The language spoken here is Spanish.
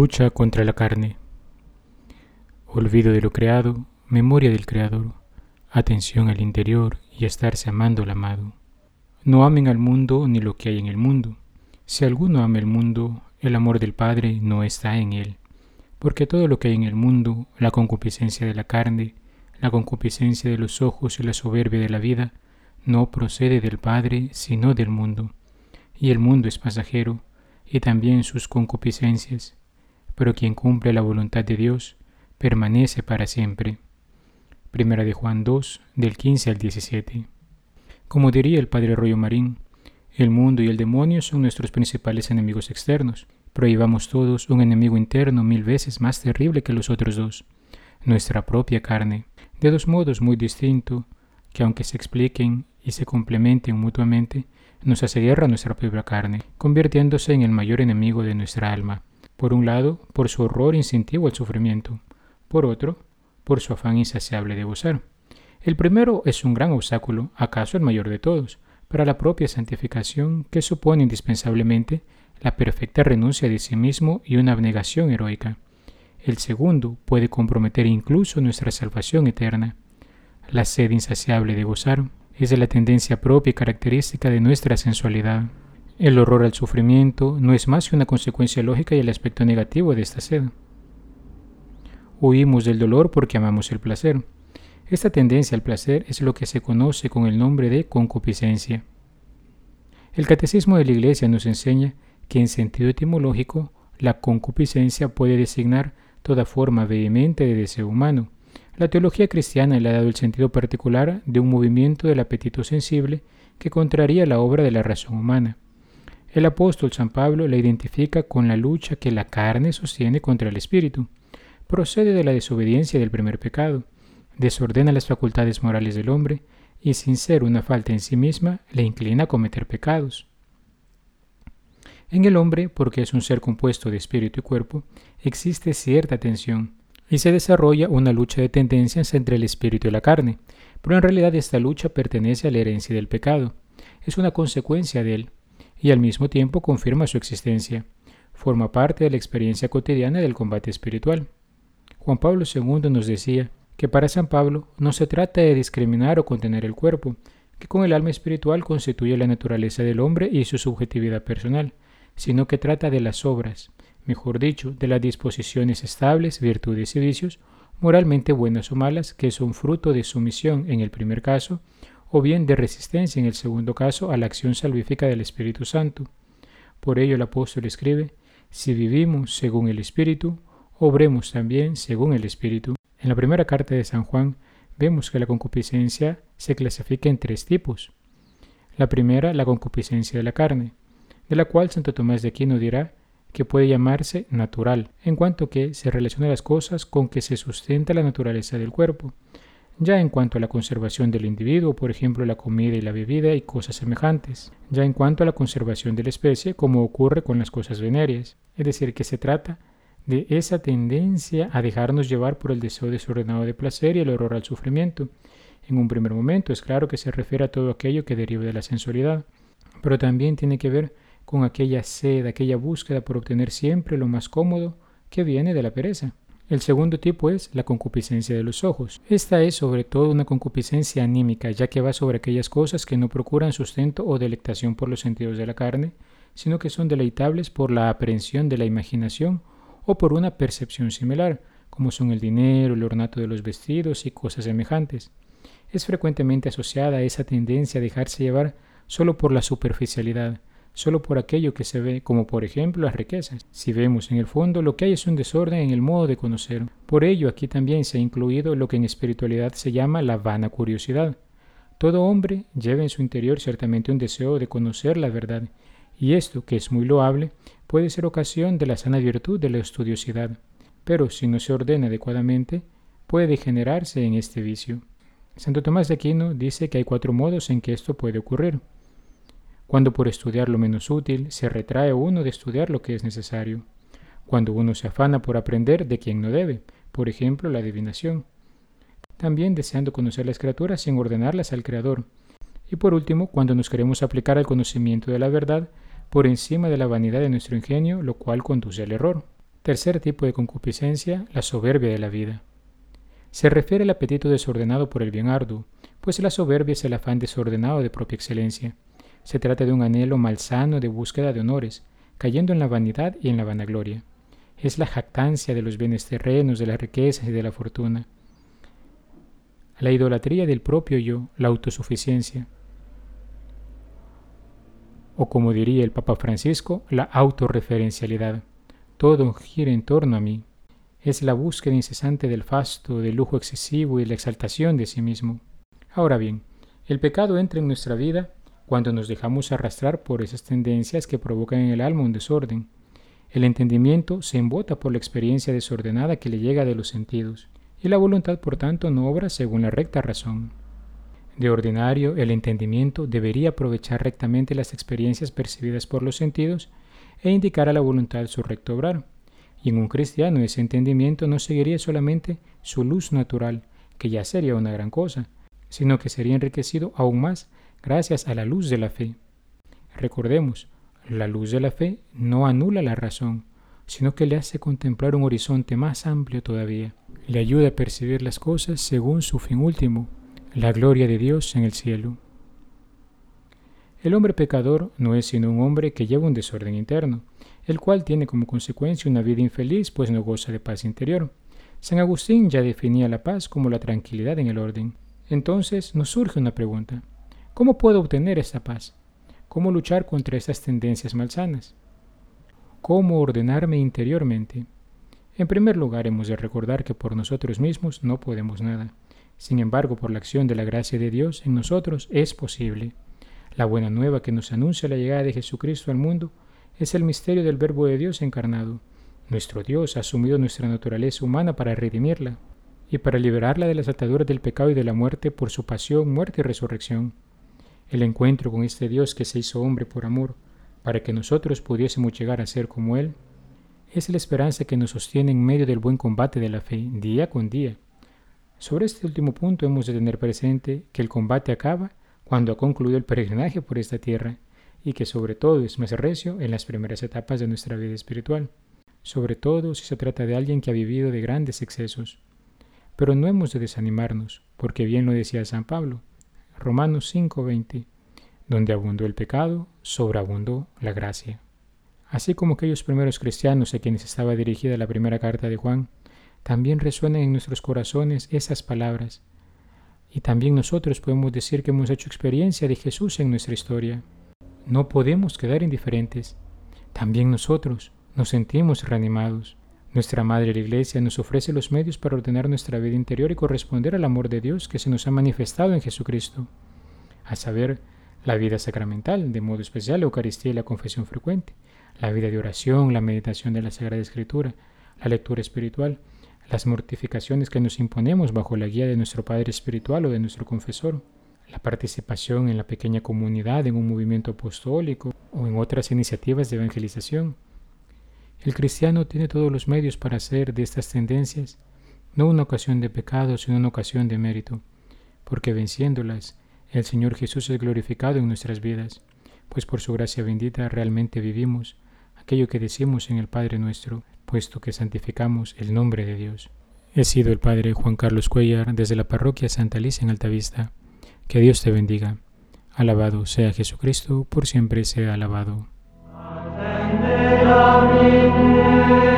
Lucha contra la carne. Olvido de lo creado, memoria del Creador, atención al interior y estarse amando al amado. No amen al mundo ni lo que hay en el mundo. Si alguno ama el mundo, el amor del Padre no está en él. Porque todo lo que hay en el mundo, la concupiscencia de la carne, la concupiscencia de los ojos y la soberbia de la vida, no procede del Padre, sino del mundo. Y el mundo es pasajero, y también sus concupiscencias pero quien cumple la voluntad de Dios permanece para siempre. Primera de Juan 2, del 15 al 17. Como diría el padre Rollo Marín, el mundo y el demonio son nuestros principales enemigos externos, pero llevamos todos un enemigo interno mil veces más terrible que los otros dos, nuestra propia carne, de dos modos muy distintos, que aunque se expliquen y se complementen mutuamente, nos hace guerra nuestra propia carne, convirtiéndose en el mayor enemigo de nuestra alma. Por un lado, por su horror instintivo al sufrimiento, por otro, por su afán insaciable de gozar. El primero es un gran obstáculo, acaso el mayor de todos, para la propia santificación que supone indispensablemente la perfecta renuncia de sí mismo y una abnegación heroica. El segundo puede comprometer incluso nuestra salvación eterna. La sed insaciable de gozar es la tendencia propia y característica de nuestra sensualidad. El horror al sufrimiento no es más que una consecuencia lógica y el aspecto negativo de esta sed. Huimos del dolor porque amamos el placer. Esta tendencia al placer es lo que se conoce con el nombre de concupiscencia. El catecismo de la Iglesia nos enseña que en sentido etimológico la concupiscencia puede designar toda forma vehemente de deseo humano. La teología cristiana le ha dado el sentido particular de un movimiento del apetito sensible que contraría la obra de la razón humana. El apóstol San Pablo la identifica con la lucha que la carne sostiene contra el espíritu. Procede de la desobediencia del primer pecado, desordena las facultades morales del hombre y sin ser una falta en sí misma le inclina a cometer pecados. En el hombre, porque es un ser compuesto de espíritu y cuerpo, existe cierta tensión y se desarrolla una lucha de tendencias entre el espíritu y la carne, pero en realidad esta lucha pertenece a la herencia del pecado, es una consecuencia de él, y al mismo tiempo confirma su existencia. Forma parte de la experiencia cotidiana del combate espiritual. Juan Pablo II nos decía que para San Pablo no se trata de discriminar o contener el cuerpo, que con el alma espiritual constituye la naturaleza del hombre y su subjetividad personal, sino que trata de las obras, mejor dicho, de las disposiciones estables, virtudes y vicios, moralmente buenas o malas, que son fruto de sumisión en el primer caso o bien de resistencia en el segundo caso a la acción salvífica del Espíritu Santo. Por ello el apóstol escribe, si vivimos según el Espíritu, obremos también según el Espíritu. En la primera carta de San Juan vemos que la concupiscencia se clasifica en tres tipos. La primera, la concupiscencia de la carne, de la cual Santo Tomás de Aquino dirá que puede llamarse natural, en cuanto que se relaciona las cosas con que se sustenta la naturaleza del cuerpo, ya en cuanto a la conservación del individuo, por ejemplo la comida y la bebida y cosas semejantes, ya en cuanto a la conservación de la especie, como ocurre con las cosas venéreas, es decir, que se trata de esa tendencia a dejarnos llevar por el deseo desordenado de placer y el horror al sufrimiento. En un primer momento es claro que se refiere a todo aquello que deriva de la sensualidad, pero también tiene que ver con aquella sed, aquella búsqueda por obtener siempre lo más cómodo que viene de la pereza. El segundo tipo es la concupiscencia de los ojos. Esta es sobre todo una concupiscencia anímica, ya que va sobre aquellas cosas que no procuran sustento o delectación por los sentidos de la carne, sino que son deleitables por la aprehensión de la imaginación o por una percepción similar, como son el dinero, el ornato de los vestidos y cosas semejantes. Es frecuentemente asociada a esa tendencia a dejarse llevar solo por la superficialidad, solo por aquello que se ve, como por ejemplo las riquezas. Si vemos en el fondo, lo que hay es un desorden en el modo de conocer. Por ello, aquí también se ha incluido lo que en espiritualidad se llama la vana curiosidad. Todo hombre lleva en su interior ciertamente un deseo de conocer la verdad, y esto, que es muy loable, puede ser ocasión de la sana virtud de la estudiosidad, pero si no se ordena adecuadamente, puede degenerarse en este vicio. Santo Tomás de Aquino dice que hay cuatro modos en que esto puede ocurrir cuando por estudiar lo menos útil se retrae uno de estudiar lo que es necesario, cuando uno se afana por aprender de quien no debe, por ejemplo la adivinación, también deseando conocer las criaturas sin ordenarlas al Creador, y por último cuando nos queremos aplicar al conocimiento de la verdad por encima de la vanidad de nuestro ingenio, lo cual conduce al error. Tercer tipo de concupiscencia, la soberbia de la vida. Se refiere al apetito desordenado por el bien arduo, pues la soberbia es el afán desordenado de propia excelencia. Se trata de un anhelo malsano de búsqueda de honores, cayendo en la vanidad y en la vanagloria. Es la jactancia de los bienes terrenos, de las riquezas y de la fortuna. La idolatría del propio yo, la autosuficiencia. O como diría el Papa Francisco, la autorreferencialidad. Todo gira en torno a mí. Es la búsqueda incesante del fasto, del lujo excesivo y la exaltación de sí mismo. Ahora bien, el pecado entra en nuestra vida cuando nos dejamos arrastrar por esas tendencias que provocan en el alma un desorden. El entendimiento se embota por la experiencia desordenada que le llega de los sentidos, y la voluntad por tanto no obra según la recta razón. De ordinario, el entendimiento debería aprovechar rectamente las experiencias percibidas por los sentidos e indicar a la voluntad su recto obrar. Y en un cristiano ese entendimiento no seguiría solamente su luz natural, que ya sería una gran cosa, sino que sería enriquecido aún más gracias a la luz de la fe. Recordemos, la luz de la fe no anula la razón, sino que le hace contemplar un horizonte más amplio todavía. Le ayuda a percibir las cosas según su fin último, la gloria de Dios en el cielo. El hombre pecador no es sino un hombre que lleva un desorden interno, el cual tiene como consecuencia una vida infeliz, pues no goza de paz interior. San Agustín ya definía la paz como la tranquilidad en el orden. Entonces nos surge una pregunta. ¿Cómo puedo obtener esta paz? ¿Cómo luchar contra estas tendencias malsanas? ¿Cómo ordenarme interiormente? En primer lugar, hemos de recordar que por nosotros mismos no podemos nada. Sin embargo, por la acción de la gracia de Dios en nosotros es posible. La buena nueva que nos anuncia la llegada de Jesucristo al mundo es el misterio del Verbo de Dios encarnado. Nuestro Dios ha asumido nuestra naturaleza humana para redimirla y para liberarla de las ataduras del pecado y de la muerte por su pasión, muerte y resurrección. El encuentro con este Dios que se hizo hombre por amor, para que nosotros pudiésemos llegar a ser como Él, es la esperanza que nos sostiene en medio del buen combate de la fe, día con día. Sobre este último punto hemos de tener presente que el combate acaba cuando ha concluido el peregrinaje por esta tierra y que sobre todo es más recio en las primeras etapas de nuestra vida espiritual, sobre todo si se trata de alguien que ha vivido de grandes excesos. Pero no hemos de desanimarnos, porque bien lo decía San Pablo, Romanos 5:20, donde abundó el pecado, sobreabundó la gracia. Así como aquellos primeros cristianos a quienes estaba dirigida la primera carta de Juan, también resuenan en nuestros corazones esas palabras, y también nosotros podemos decir que hemos hecho experiencia de Jesús en nuestra historia. No podemos quedar indiferentes. También nosotros nos sentimos reanimados. Nuestra Madre la Iglesia nos ofrece los medios para ordenar nuestra vida interior y corresponder al amor de Dios que se nos ha manifestado en Jesucristo, a saber, la vida sacramental, de modo especial la Eucaristía y la confesión frecuente, la vida de oración, la meditación de la Sagrada Escritura, la lectura espiritual, las mortificaciones que nos imponemos bajo la guía de nuestro Padre Espiritual o de nuestro confesor, la participación en la pequeña comunidad, en un movimiento apostólico o en otras iniciativas de evangelización. El cristiano tiene todos los medios para hacer de estas tendencias no una ocasión de pecado, sino una ocasión de mérito, porque venciéndolas, el Señor Jesús es glorificado en nuestras vidas, pues por su gracia bendita realmente vivimos aquello que decimos en el Padre nuestro, puesto que santificamos el nombre de Dios. He sido el Padre Juan Carlos Cuellar desde la parroquia Santa Alicia en Altavista. Que Dios te bendiga. Alabado sea Jesucristo, por siempre sea alabado. la